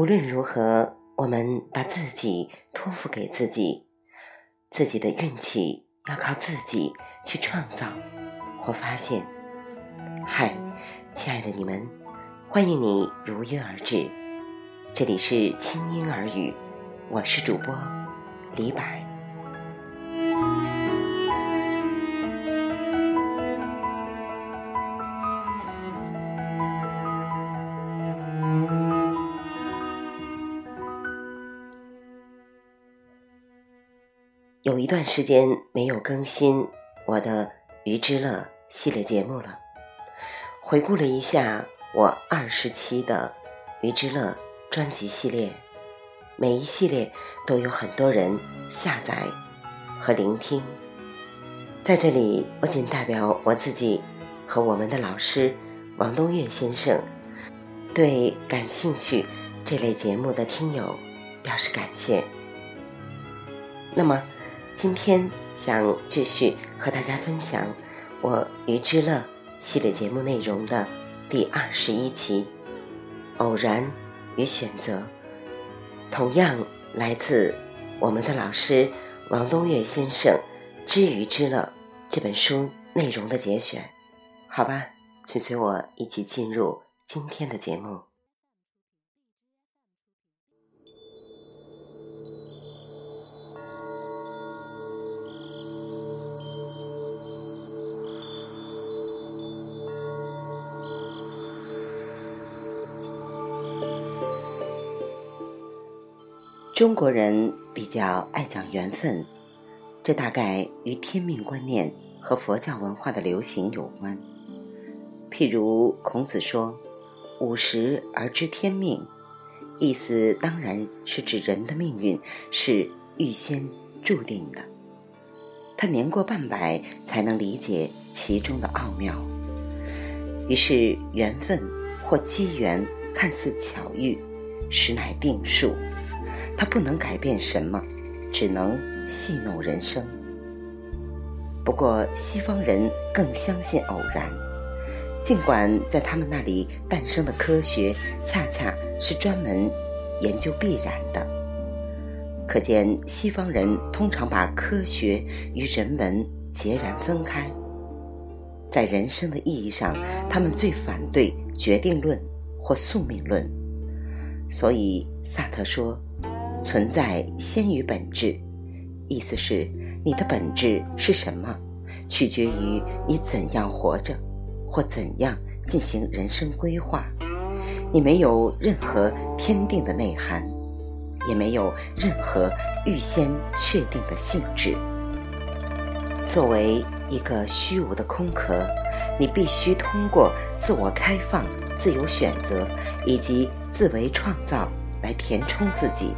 无论如何，我们把自己托付给自己，自己的运气要靠自己去创造或发现。嗨，亲爱的你们，欢迎你如约而至，这里是轻音耳语，我是主播李柏。有一段时间没有更新我的《鱼之乐》系列节目了。回顾了一下我二十期的《鱼之乐》专辑系列，每一系列都有很多人下载和聆听。在这里，我仅代表我自己和我们的老师王东岳先生，对感兴趣这类节目的听友表示感谢。那么。今天想继续和大家分享我《鱼之乐》系列节目内容的第二十一期《偶然与选择》，同样来自我们的老师王东岳先生《知鱼之乐》这本书内容的节选。好吧，请随我一起进入今天的节目。中国人比较爱讲缘分，这大概与天命观念和佛教文化的流行有关。譬如孔子说：“五十而知天命”，意思当然是指人的命运是预先注定的。他年过半百才能理解其中的奥妙。于是缘分或机缘看似巧遇，实乃定数。他不能改变什么，只能戏弄人生。不过西方人更相信偶然，尽管在他们那里诞生的科学恰恰是专门研究必然的。可见西方人通常把科学与人文截然分开。在人生的意义上，他们最反对决定论或宿命论。所以萨特说。存在先于本质，意思是你的本质是什么，取决于你怎样活着，或怎样进行人生规划。你没有任何天定的内涵，也没有任何预先确定的性质。作为一个虚无的空壳，你必须通过自我开放、自由选择以及自为创造来填充自己。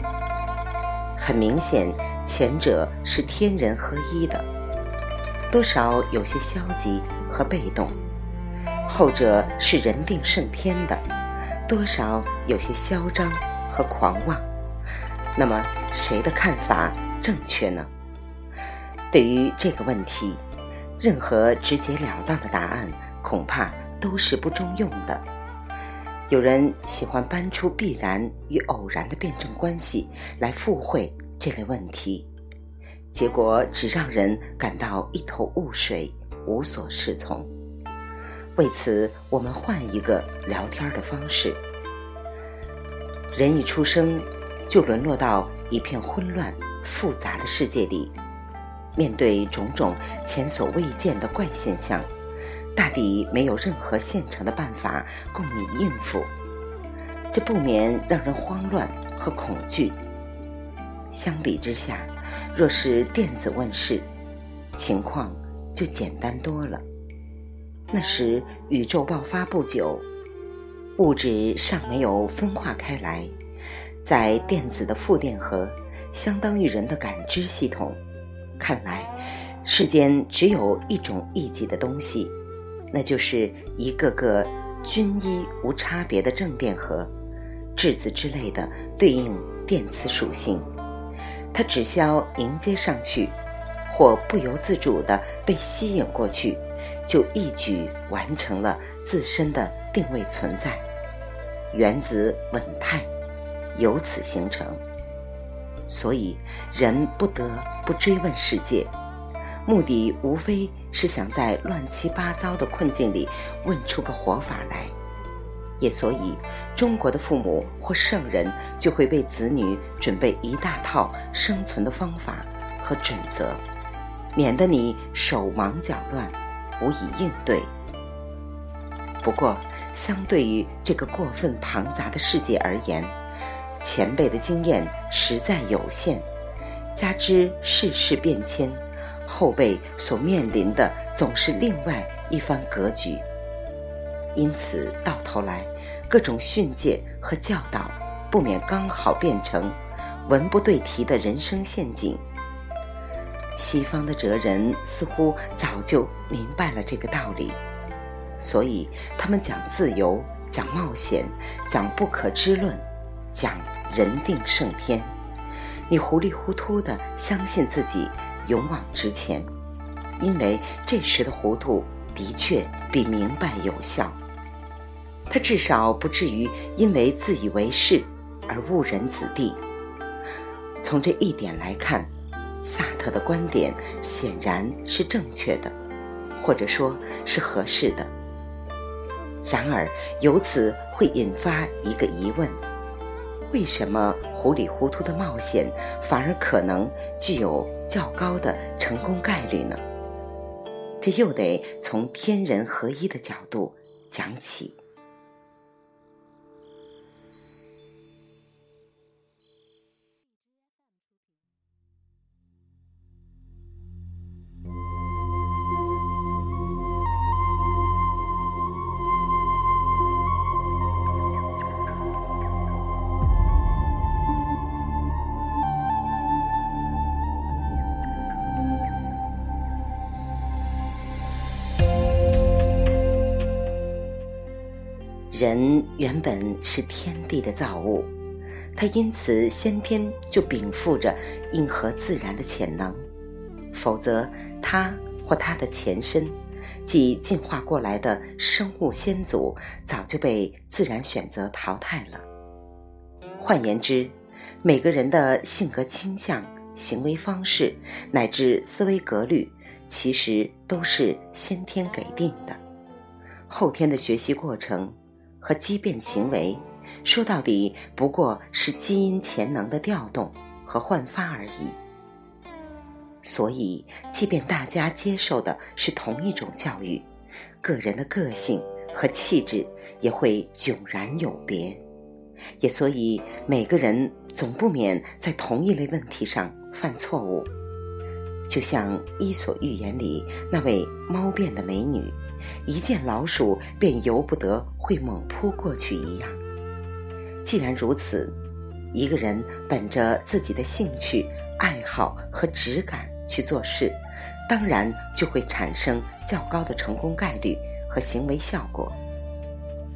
很明显，前者是天人合一的，多少有些消极和被动；后者是人定胜天的，多少有些嚣张和狂妄。那么，谁的看法正确呢？对于这个问题，任何直截了当的答案恐怕都是不中用的。有人喜欢搬出必然与偶然的辩证关系来附会这类问题，结果只让人感到一头雾水，无所适从。为此，我们换一个聊天的方式。人一出生就沦落到一片混乱复杂的世界里，面对种种前所未见的怪现象。大抵没有任何现成的办法供你应付，这不免让人慌乱和恐惧。相比之下，若是电子问世，情况就简单多了。那时宇宙爆发不久，物质尚没有分化开来，在电子的负电荷相当于人的感知系统，看来世间只有一种异己的东西。那就是一个个均一无差别的正电荷、质子之类的对应电磁属性，它只需迎接上去，或不由自主地被吸引过去，就一举完成了自身的定位存在。原子稳态，由此形成。所以，人不得不追问世界，目的无非是想在乱七八糟的困境里问出个活法来。也所以，中国的父母或圣人就会为子女准备一大套生存的方法和准则，免得你手忙脚乱，无以应对。不过，相对于这个过分庞杂的世界而言，前辈的经验实在有限，加之世事变迁，后辈所面临的总是另外一番格局。因此，到头来，各种训诫和教导，不免刚好变成文不对题的人生陷阱。西方的哲人似乎早就明白了这个道理。所以，他们讲自由，讲冒险，讲不可知论，讲人定胜天。你糊里糊涂地相信自己勇往直前，因为这时的糊涂的确比明白有效。他至少不至于因为自以为是而误人子弟。从这一点来看，萨特的观点显然是正确的，或者说是合适的。然而，由此会引发一个疑问：为什么糊里糊涂的冒险反而可能具有较高的成功概率呢？这又得从天人合一的角度讲起。人原本是天地的造物，他因此先天就禀赋着应和自然的潜能，否则他或他的前身，即进化过来的生物先祖，早就被自然选择淘汰了。换言之，每个人的性格倾向、行为方式乃至思维格律，其实都是先天给定的，后天的学习过程。和畸变行为，说到底不过是基因潜能的调动和焕发而已。所以，即便大家接受的是同一种教育，个人的个性和气质也会迥然有别。也所以，每个人总不免在同一类问题上犯错误。就像《伊索寓言》里那位猫变的美女。一见老鼠便由不得会猛扑过去一样。既然如此，一个人本着自己的兴趣、爱好和直感去做事，当然就会产生较高的成功概率和行为效果。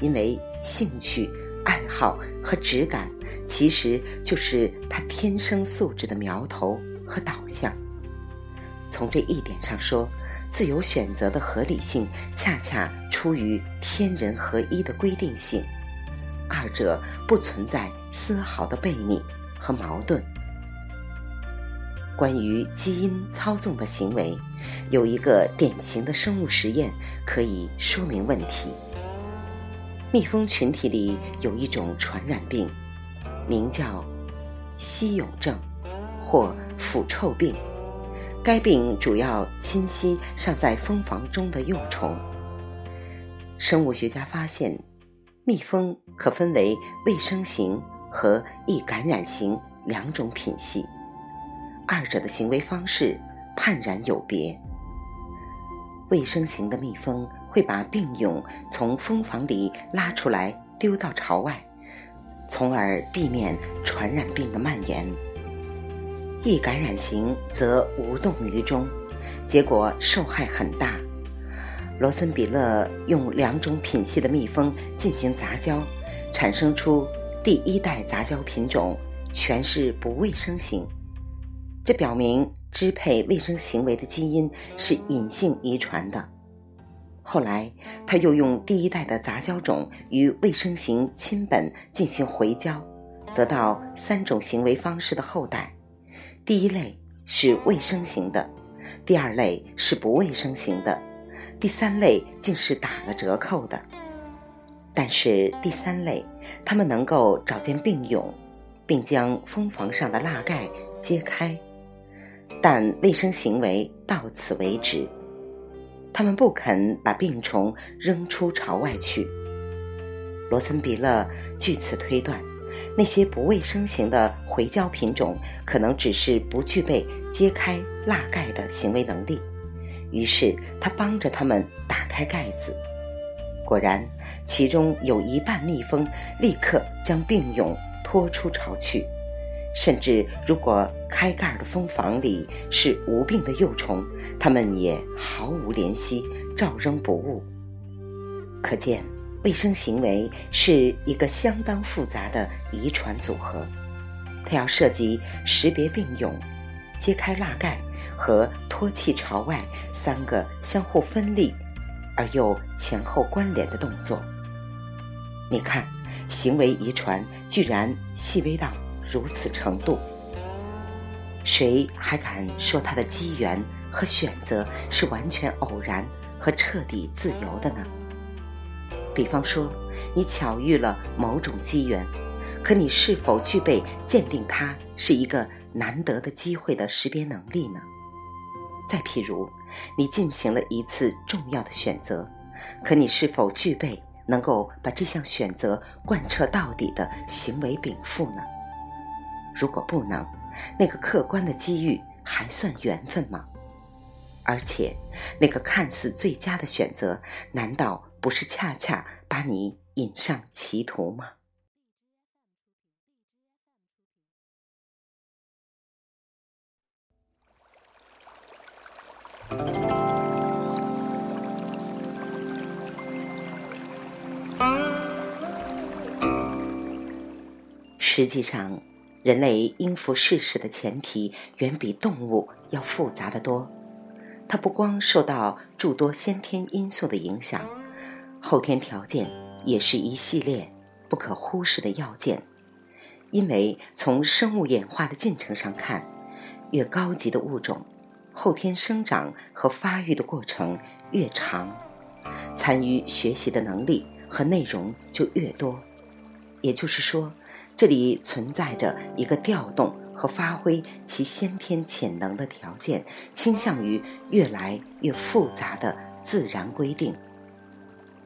因为兴趣、爱好和直感其实就是他天生素质的苗头和导向。从这一点上说，自由选择的合理性恰恰出于天人合一的规定性，二者不存在丝毫的悖逆和矛盾。关于基因操纵的行为，有一个典型的生物实验可以说明问题。蜜蜂群体里有一种传染病，名叫吸蛹症，或腐臭病。该病主要侵袭尚在蜂房中的幼虫。生物学家发现，蜜蜂可分为卫生型和易感染型两种品系，二者的行为方式判然有别。卫生型的蜜蜂会把病蛹从蜂房里拉出来丢到巢外，从而避免传染病的蔓延。易感染型则无动于衷，结果受害很大。罗森比勒用两种品系的蜜蜂进行杂交，产生出第一代杂交品种全是不卫生型。这表明支配卫生行为的基因是隐性遗传的。后来，他又用第一代的杂交种与卫生型亲本进行回交，得到三种行为方式的后代。第一类是卫生型的，第二类是不卫生型的，第三类竟是打了折扣的。但是第三类，他们能够找见病蛹，并将蜂房上的蜡盖揭开，但卫生行为到此为止。他们不肯把病虫扔出巢外去。罗森比勒据此推断，那些不卫生型的回胶品种可能只是不具备揭开蜡盖的行为能力。于是他帮着他们打开盖子，果然，其中有一半蜜蜂立刻将病蛹拖出巢去。甚至，如果开盖的蜂房里是无病的幼虫，它们也毫无怜惜，照扔不误。可见，卫生行为是一个相当复杂的遗传组合，它要涉及识别病蛹、揭开蜡盖和脱气朝外三个相互分立而又前后关联的动作。你看，行为遗传居然细微到。如此程度，谁还敢说它的机缘和选择是完全偶然和彻底自由的呢？比方说，你巧遇了某种机缘，可你是否具备鉴定它是一个难得的机会的识别能力呢？再譬如，你进行了一次重要的选择，可你是否具备能够把这项选择贯彻到底的行为禀赋呢？如果不能，那个客观的机遇还算缘分吗？而且，那个看似最佳的选择，难道不是恰恰把你引上歧途吗？实际上。人类应付世事的前提远比动物要复杂的多，它不光受到诸多先天因素的影响，后天条件也是一系列不可忽视的要件。因为从生物演化的进程上看，越高级的物种，后天生长和发育的过程越长，参与学习的能力和内容就越多。也就是说。这里存在着一个调动和发挥其先天潜能的条件，倾向于越来越复杂的自然规定。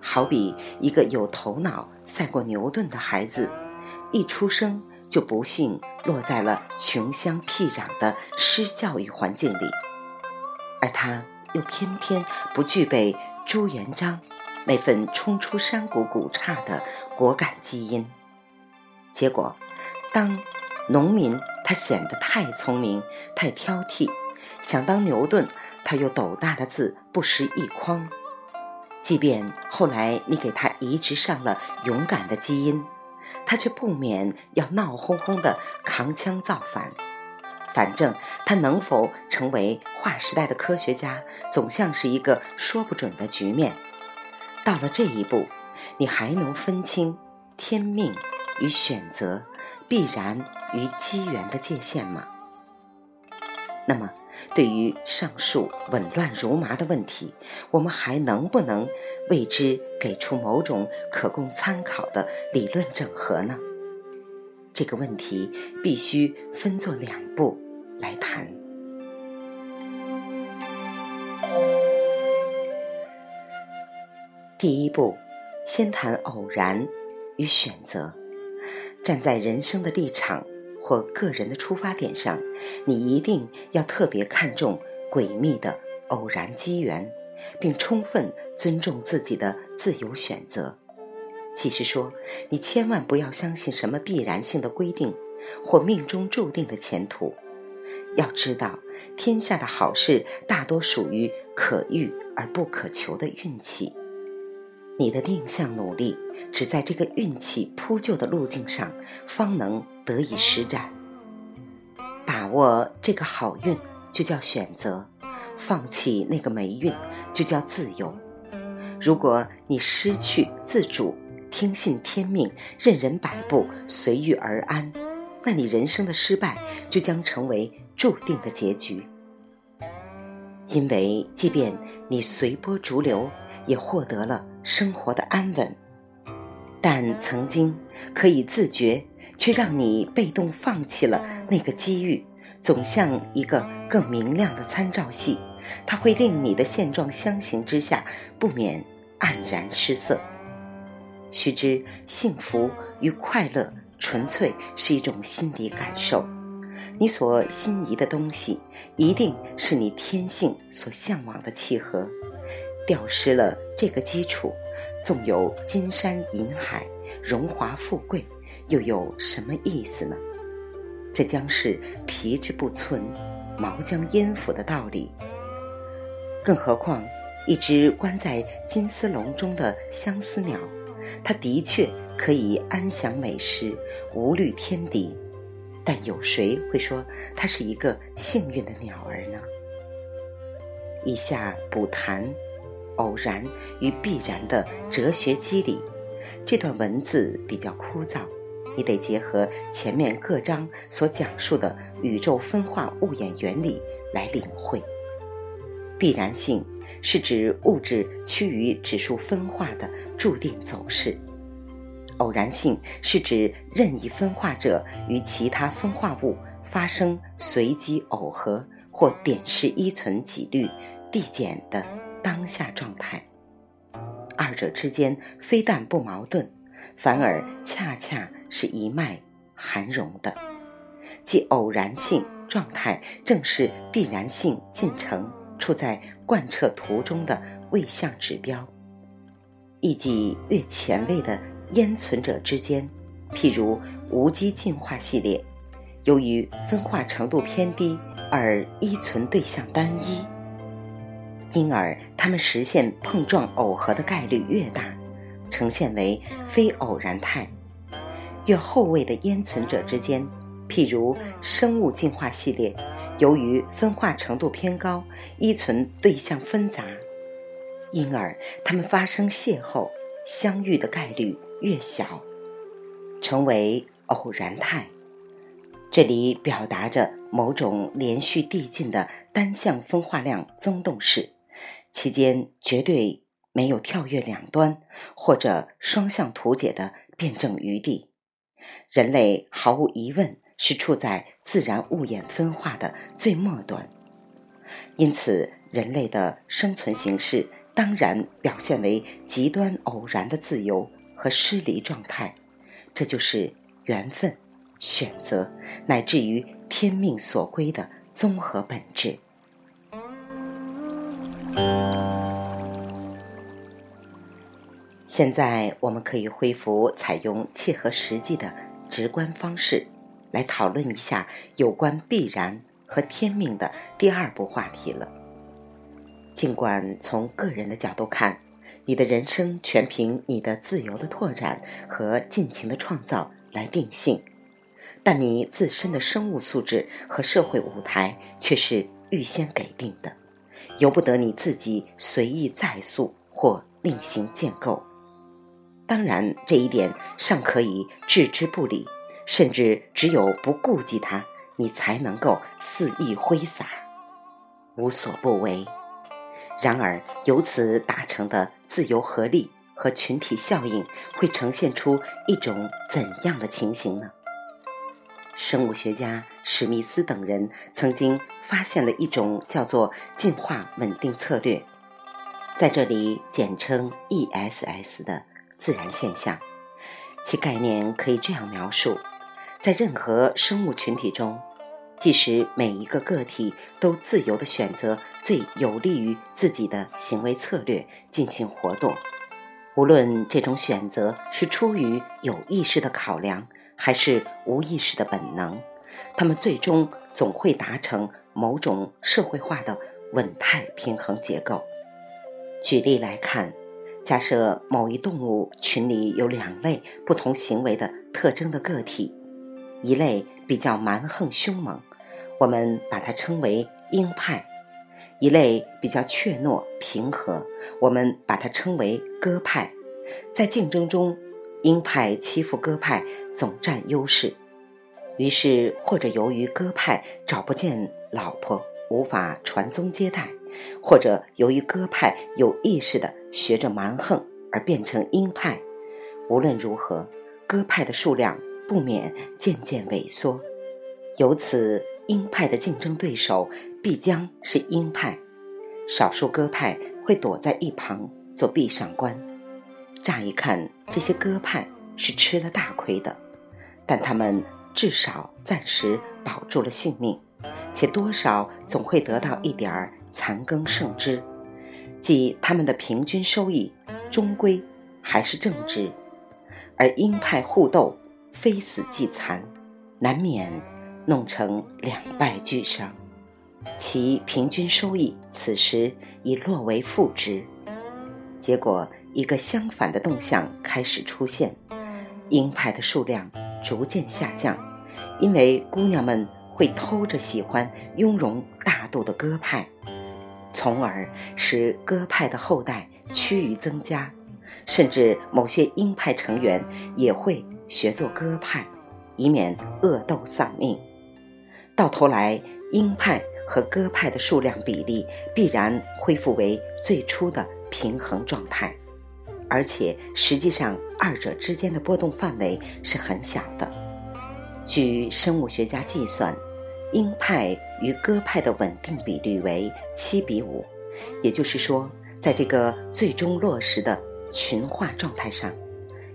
好比一个有头脑赛过牛顿的孩子，一出生就不幸落在了穷乡僻壤的失教育环境里，而他又偏偏不具备朱元璋那份冲出山谷谷刹的果敢基因。结果，当农民他显得太聪明、太挑剔；想当牛顿，他又斗大的字不识一筐。即便后来你给他移植上了勇敢的基因，他却不免要闹哄哄的扛枪造反。反正他能否成为划时代的科学家，总像是一个说不准的局面。到了这一步，你还能分清天命？与选择必然与机缘的界限吗？那么，对于上述紊乱如麻的问题，我们还能不能为之给出某种可供参考的理论整合呢？这个问题必须分作两步来谈。第一步，先谈偶然与选择。站在人生的立场或个人的出发点上，你一定要特别看重诡秘的偶然机缘，并充分尊重自己的自由选择。其实说，你千万不要相信什么必然性的规定或命中注定的前途。要知道，天下的好事大多属于可遇而不可求的运气。你的定向努力，只在这个运气铺就的路径上，方能得以施展。把握这个好运，就叫选择；放弃那个霉运，就叫自由。如果你失去自主，听信天命，任人摆布，随遇而安，那你人生的失败就将成为注定的结局。因为即便你随波逐流，也获得了生活的安稳，但曾经可以自觉，却让你被动放弃了那个机遇，总像一个更明亮的参照系，它会令你的现状相形之下不免黯然失色。须知，幸福与快乐纯粹是一种心理感受。你所心仪的东西，一定是你天性所向往的契合。掉失了这个基础，纵有金山银海、荣华富贵，又有什么意思呢？这将是皮之不存，毛将焉附的道理。更何况，一只关在金丝笼中的相思鸟。它的确可以安享美食，无虑天敌，但有谁会说它是一个幸运的鸟儿呢？以下补谈偶然与必然的哲学机理。这段文字比较枯燥，你得结合前面各章所讲述的宇宙分化物演原理来领会。必然性是指物质趋于指数分化的注定走势，偶然性是指任意分化者与其他分化物发生随机耦合或点式依存几率递减的当下状态。二者之间非但不矛盾，反而恰恰是一脉含融的，即偶然性状态正是必然性进程。处在贯彻途中的位相指标，亦即越前卫的烟存者之间，譬如无机进化系列，由于分化程度偏低而依存对象单一，因而它们实现碰撞耦合的概率越大，呈现为非偶然态；越后位的烟存者之间，譬如生物进化系列。由于分化程度偏高，依存对象纷杂，因而它们发生邂逅、相遇的概率越小，成为偶然态。这里表达着某种连续递进的单向分化量增动式，期间绝对没有跳跃两端或者双向图解的辩证余地。人类毫无疑问。是处在自然物演分化的最末端，因此人类的生存形式当然表现为极端偶然的自由和失离状态。这就是缘分、选择乃至于天命所归的综合本质。现在我们可以恢复采用切合实际的直观方式。来讨论一下有关必然和天命的第二部话题了。尽管从个人的角度看，你的人生全凭你的自由的拓展和尽情的创造来定性，但你自身的生物素质和社会舞台却是预先给定的，由不得你自己随意再塑或另行建构。当然，这一点尚可以置之不理。甚至只有不顾及它，你才能够肆意挥洒，无所不为。然而，由此达成的自由合力和群体效应，会呈现出一种怎样的情形呢？生物学家史密斯等人曾经发现了一种叫做进化稳定策略，在这里简称 ESS 的自然现象，其概念可以这样描述。在任何生物群体中，即使每一个个体都自由地选择最有利于自己的行为策略进行活动，无论这种选择是出于有意识的考量，还是无意识的本能，他们最终总会达成某种社会化的稳态平衡结构。举例来看，假设某一动物群里有两类不同行为的特征的个体。一类比较蛮横凶猛，我们把它称为鹰派；一类比较怯懦平和，我们把它称为鸽派。在竞争中，鹰派欺负鸽派，总占优势。于是，或者由于鸽派找不见老婆，无法传宗接代，或者由于鸽派有意识的学着蛮横而变成鹰派。无论如何，鸽派的数量不免渐渐萎缩，由此鹰派的竞争对手必将是鹰派。少数鸽派会躲在一旁做壁上观。乍一看，这些鸽派是吃了大亏的，但他们。至少暂时保住了性命，且多少总会得到一点儿残羹剩汁，即他们的平均收益终归还是正值。而鹰派互斗，非死即残，难免弄成两败俱伤，其平均收益此时已落为负值。结果，一个相反的动向开始出现，鹰派的数量。逐渐下降，因为姑娘们会偷着喜欢雍容大度的鸽派，从而使鸽派的后代趋于增加，甚至某些鹰派成员也会学做鸽派，以免恶斗丧命。到头来，鹰派和鸽派的数量比例必然恢复为最初的平衡状态。而且，实际上，二者之间的波动范围是很小的。据生物学家计算，鹰派与鸽派的稳定比率为七比五，也就是说，在这个最终落实的群化状态上，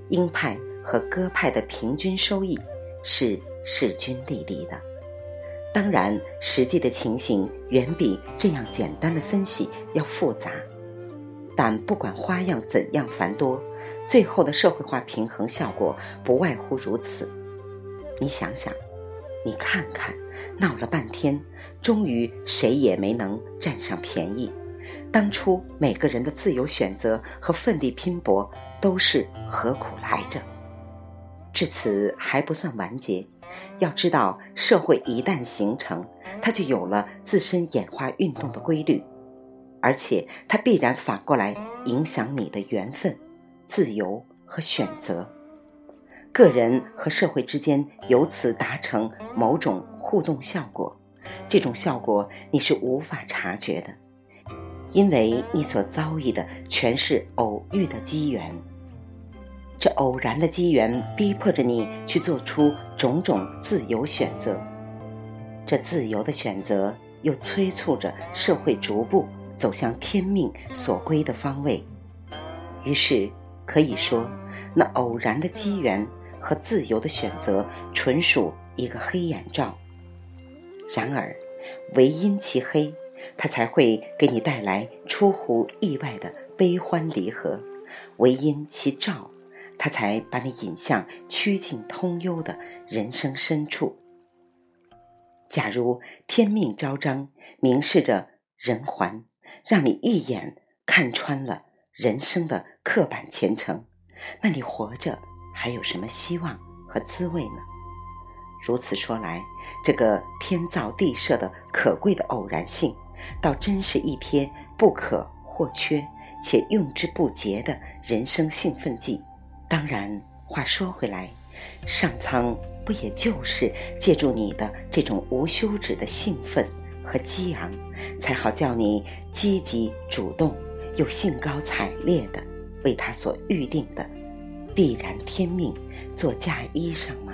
鹰派和鸽派的平均收益是势均力敌的。当然，实际的情形远比这样简单的分析要复杂。但不管花样怎样繁多，最后的社会化平衡效果不外乎如此。你想想，你看看，闹了半天，终于谁也没能占上便宜。当初每个人的自由选择和奋力拼搏，都是何苦来着？至此还不算完结。要知道，社会一旦形成，它就有了自身演化运动的规律。而且，它必然反过来影响你的缘分、自由和选择。个人和社会之间由此达成某种互动效果，这种效果你是无法察觉的，因为你所遭遇的全是偶遇的机缘。这偶然的机缘逼迫着你去做出种种自由选择，这自由的选择又催促着社会逐步。走向天命所归的方位，于是可以说，那偶然的机缘和自由的选择，纯属一个黑眼罩。然而，唯因其黑，它才会给你带来出乎意外的悲欢离合；唯因其照，它才把你引向曲径通幽的人生深处。假如天命昭彰，明示着人寰。让你一眼看穿了人生的刻板前程，那你活着还有什么希望和滋味呢？如此说来，这个天造地设的可贵的偶然性，倒真是一贴不可或缺且用之不竭的人生兴奋剂。当然，话说回来，上苍不也就是借助你的这种无休止的兴奋？和激昂，才好叫你积极主动又兴高采烈的为他所预定的必然天命做嫁衣裳。